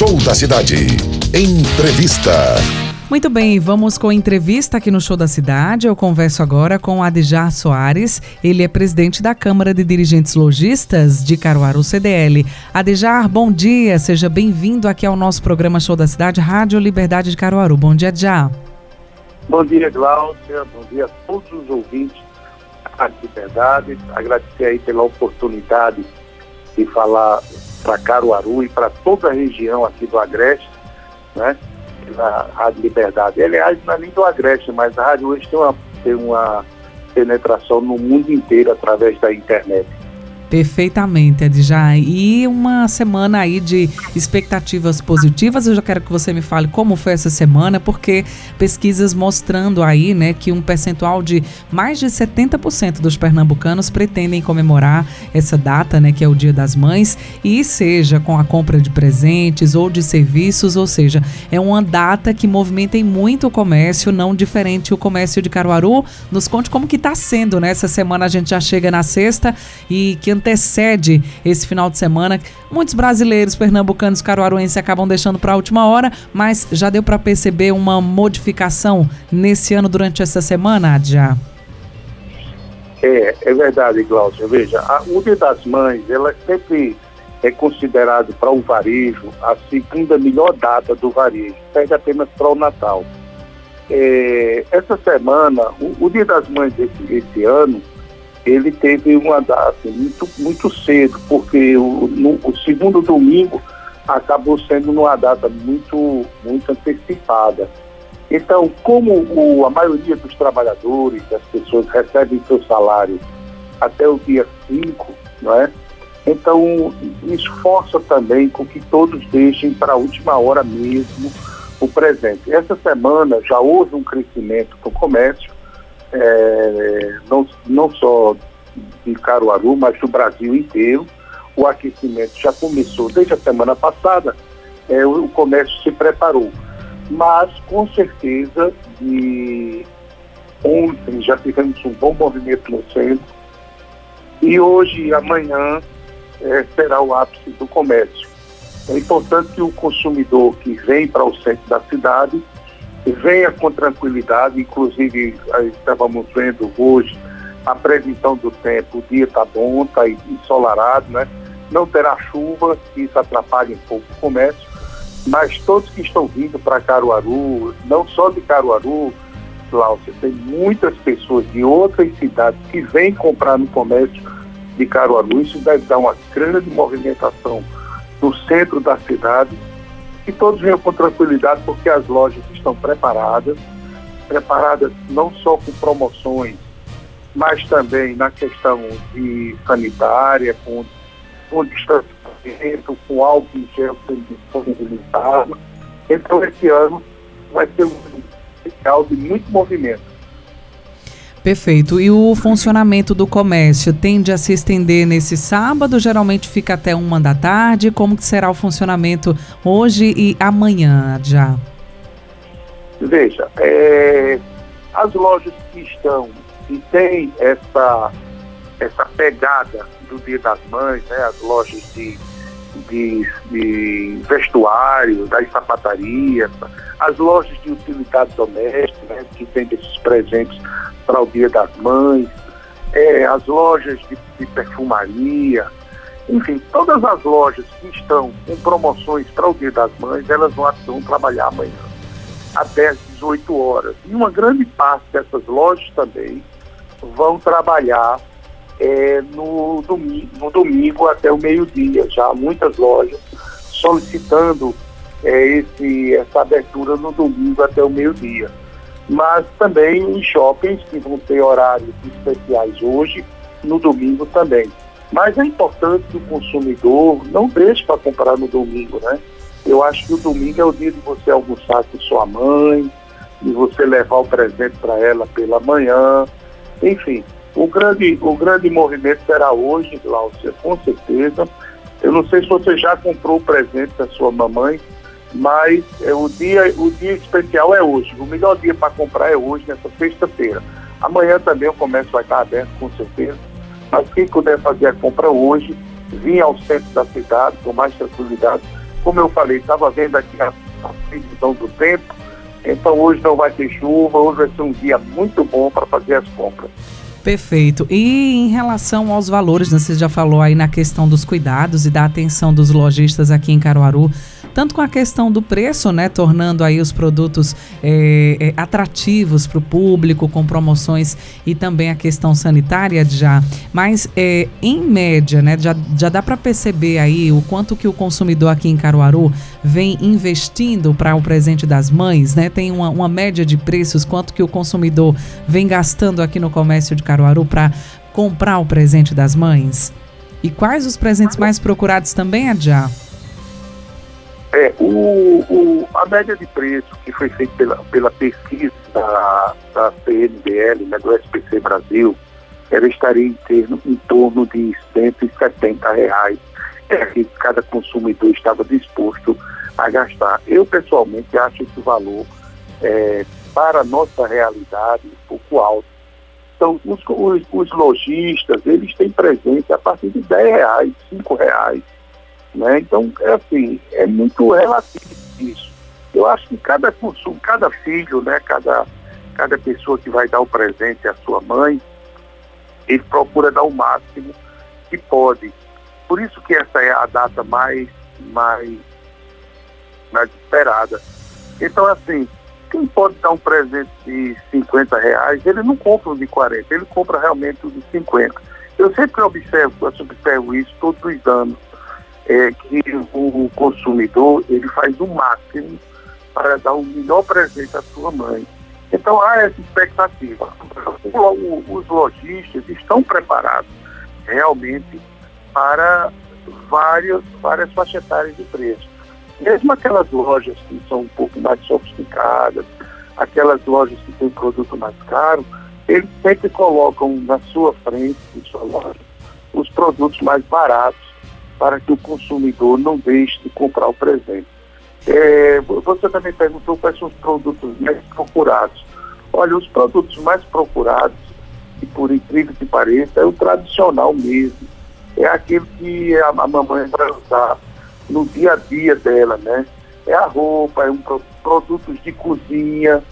Show da Cidade. Entrevista. Muito bem, vamos com a entrevista aqui no Show da Cidade. Eu converso agora com Adjar Soares. Ele é presidente da Câmara de Dirigentes Logistas de Caruaru CDL. Adjar, bom dia. Seja bem-vindo aqui ao nosso programa Show da Cidade, Rádio Liberdade de Caruaru. Bom dia, Adjar. Bom dia, Glaucia. Bom dia a todos os ouvintes da Rádio Liberdade. Agradecer aí pela oportunidade de falar para Caruaru e para toda a região aqui do Agreste, né? Pela Rádio Liberdade. Aliás, não é nem do Agreste, mas a rádio hoje tem uma, tem uma penetração no mundo inteiro através da internet. Perfeitamente, Edja. E uma semana aí de expectativas positivas. Eu já quero que você me fale como foi essa semana, porque pesquisas mostrando aí, né, que um percentual de mais de 70% dos pernambucanos pretendem comemorar essa data, né, que é o Dia das Mães, e seja com a compra de presentes ou de serviços, ou seja, é uma data que movimenta muito o comércio, não diferente o comércio de Caruaru. Nos conte como que está sendo, né? Essa semana a gente já chega na sexta e que antecede esse final de semana. Muitos brasileiros, pernambucanos, caruaruenses acabam deixando para a última hora, mas já deu para perceber uma modificação nesse ano durante essa semana, já? É, é verdade, Glaucia. Veja, a, o Dia das Mães, ela sempre é considerado para o varejo a segunda melhor data do varejo, perde apenas para o Natal. É, essa semana, o, o, Dia das Mães desse, esse ano, ele teve uma data muito, muito cedo, porque o, no, o segundo domingo acabou sendo numa data muito, muito antecipada. Então, como o, a maioria dos trabalhadores, das pessoas recebem seu salário até o dia 5, não é? Então, isso força também com que todos deixem para a última hora mesmo o presente. Essa semana já houve um crescimento do comércio, é, não, não só de Caruaru, mas do Brasil inteiro. O aquecimento já começou desde a semana passada, é, o, comércio se preparou. Mas, com certeza, de ontem já tivemos um bom movimento no centro e hoje e amanhã é, será o ápice do comércio. É importante que o consumidor que vem para o centro da cidade venha com tranquilidade, inclusive estávamos vendo hoje a previsão do tempo, o dia está bom, está ensolarado, né? Não terá chuva, isso atrapalha um pouco o comércio, mas todos que estão vindo para Caruaru, não só de Caruaru, Cláudia, tem muitas pessoas de outras cidades que vêm comprar no comércio de Caruaru, isso deve dar uma grande movimentação no centro da cidade, e todos venham com tranquilidade, porque as lojas estão preparadas, preparadas não só com promoções, mas também na questão de sanitária, com, com distanciamento, com álcool em gel sendo disponibilizado. Então, esse ano vai ser um especial de muito movimento. Perfeito. E o funcionamento do comércio tende a se estender nesse sábado? Geralmente fica até uma da tarde. Como que será o funcionamento hoje e amanhã já? Veja, é, as lojas que estão e tem essa, essa pegada do Dia das Mães, né, as lojas de, de, de vestuário, das sapatarias, as lojas de utilidade doméstica, né, que tem esses presentes para o Dia das Mães, é, as lojas de, de perfumaria, enfim, todas as lojas que estão com promoções para o Dia das Mães, elas vão, vão trabalhar amanhã, até às 18 horas. E uma grande parte dessas lojas também vão trabalhar é, no, domingo, no domingo até o meio-dia. Já muitas lojas solicitando é, esse, essa abertura no domingo até o meio-dia. Mas também os shoppings que vão ter horários especiais hoje, no domingo também. Mas é importante que o consumidor não deixe para comprar no domingo, né? Eu acho que o domingo é o dia de você almoçar com sua mãe, de você levar o presente para ela pela manhã. Enfim, o grande, o grande movimento será hoje, Glaucia, com certeza. Eu não sei se você já comprou o presente da sua mamãe, mas é, o, dia, o dia especial é hoje. O melhor dia para comprar é hoje, nessa sexta-feira. Amanhã também o comércio vai estar aberto, com certeza. Mas quem puder fazer a compra hoje, vir ao centro da cidade com mais tranquilidade. Como eu falei, estava vendo aqui a, a previsão do tempo, então hoje não vai ter chuva, hoje vai ser um dia muito bom para fazer as compras. Perfeito. E em relação aos valores, né, você já falou aí na questão dos cuidados e da atenção dos lojistas aqui em Caruaru tanto com a questão do preço, né, tornando aí os produtos é, atrativos para o público, com promoções e também a questão sanitária já. Mas é, em média, né, já, já dá para perceber aí o quanto que o consumidor aqui em Caruaru vem investindo para o presente das mães, né? Tem uma, uma média de preços, quanto que o consumidor vem gastando aqui no comércio de Caruaru para comprar o presente das mães? E quais os presentes mais procurados também, Adja? É, o, o, a média de preço que foi feita pela, pela pesquisa da, da CNBL, né, do SPC Brasil, ela estaria em, termo, em torno de 170 reais é, que cada consumidor estava disposto a gastar. Eu, pessoalmente, acho esse valor, é, para a nossa realidade, um pouco alto. Então, os, os, os lojistas, eles têm presente a partir de 10 reais, 5 reais, né? Então, é assim, é muito relativo isso. Eu acho que cada consumo, cada filho, né, cada, cada pessoa que vai dar o presente à sua mãe, ele procura dar o máximo que pode. Por isso que essa é a data mais, mais, mais esperada. Então, assim, quem pode dar um presente de 50 reais, ele não compra um de 40, ele compra realmente um de 50. Eu sempre observo, eu observo isso todos os anos é que o consumidor ele faz o máximo para dar o melhor presente à sua mãe. Então há essa expectativa. Os lojistas estão preparados realmente para várias, várias faixas etárias de preço. Mesmo aquelas lojas que são um pouco mais sofisticadas, aquelas lojas que têm produto mais caro, eles sempre colocam na sua frente, em sua loja, os produtos mais baratos para que o consumidor não deixe de comprar o presente. É, você também perguntou quais são os produtos mais procurados. Olha, os produtos mais procurados, e por incrível que pareça, é o tradicional mesmo. É aquele que a, a mamãe vai usar no dia a dia dela, né? É a roupa, é um produtos de cozinha,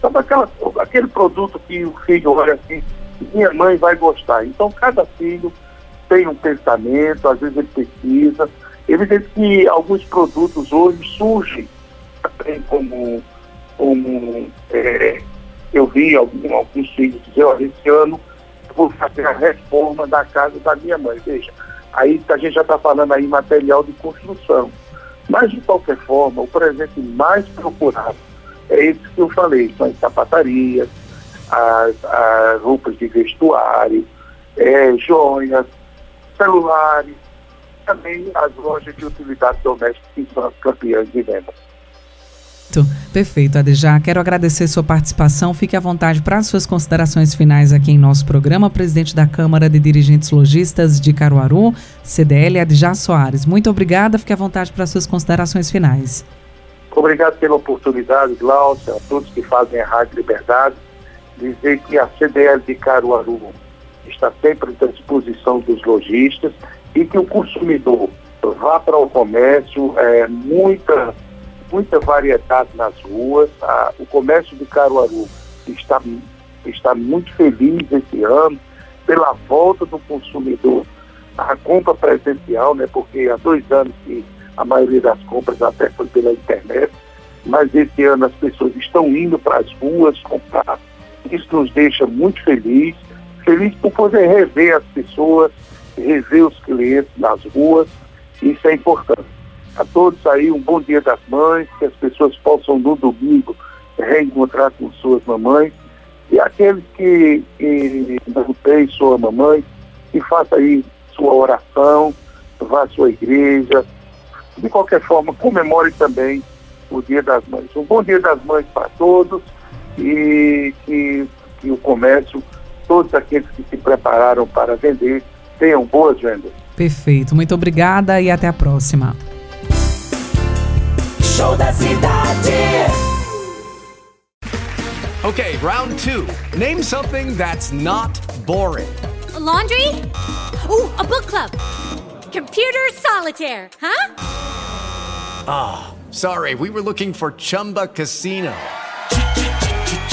sabe aquela, aquele produto que o filho olha assim, minha mãe vai gostar. Então cada filho tem um pensamento, às vezes ele pesquisa. Evidente que alguns produtos hoje surgem também como, como é, eu vi algum, alguns filhos dizer, olha, esse ano vou fazer a reforma da casa da minha mãe. Veja, aí a gente já está falando aí material de construção. Mas, de qualquer forma, o presente mais procurado é esse que eu falei, são as sapatarias, as, as roupas de vestuário, é, joias, celulares, também as lojas de utilidade doméstica que são as campeãs de venda. Perfeito, Adejá. Quero agradecer sua participação. Fique à vontade para as suas considerações finais aqui em nosso programa. Presidente da Câmara de Dirigentes Logistas de Caruaru, CDL, Adejá Soares. Muito obrigada. Fique à vontade para as suas considerações finais. Obrigado pela oportunidade, Glaucia, a todos que fazem a Rádio Liberdade. Dizer que a CDL de Caruaru está sempre à disposição dos lojistas e que o consumidor vá para o comércio, é, muita, muita variedade nas ruas. A, o comércio de Caruaru está, está muito feliz esse ano pela volta do consumidor à compra presencial, né, porque há dois anos que a maioria das compras até foi pela internet, mas esse ano as pessoas estão indo para as ruas comprar. Isso nos deixa muito felizes feliz por poder rever as pessoas, rever os clientes nas ruas, isso é importante. A todos aí, um bom dia das mães, que as pessoas possam no domingo reencontrar com suas mamães, e aqueles que, que não têm sua mamãe, que faça aí sua oração, vá à sua igreja. De qualquer forma, comemore também o Dia das Mães. Um bom Dia das Mães para todos e que, que o comércio, todos aqueles que se prepararam para vender, tenham boas vendas. Perfeito. Muito obrigada e até a próxima. Show da cidade. Okay, round two. Name something that's not boring. A laundry? Ooh, a book club. Computer solitaire, huh? Ah, oh, sorry. We were looking for Chumba Casino.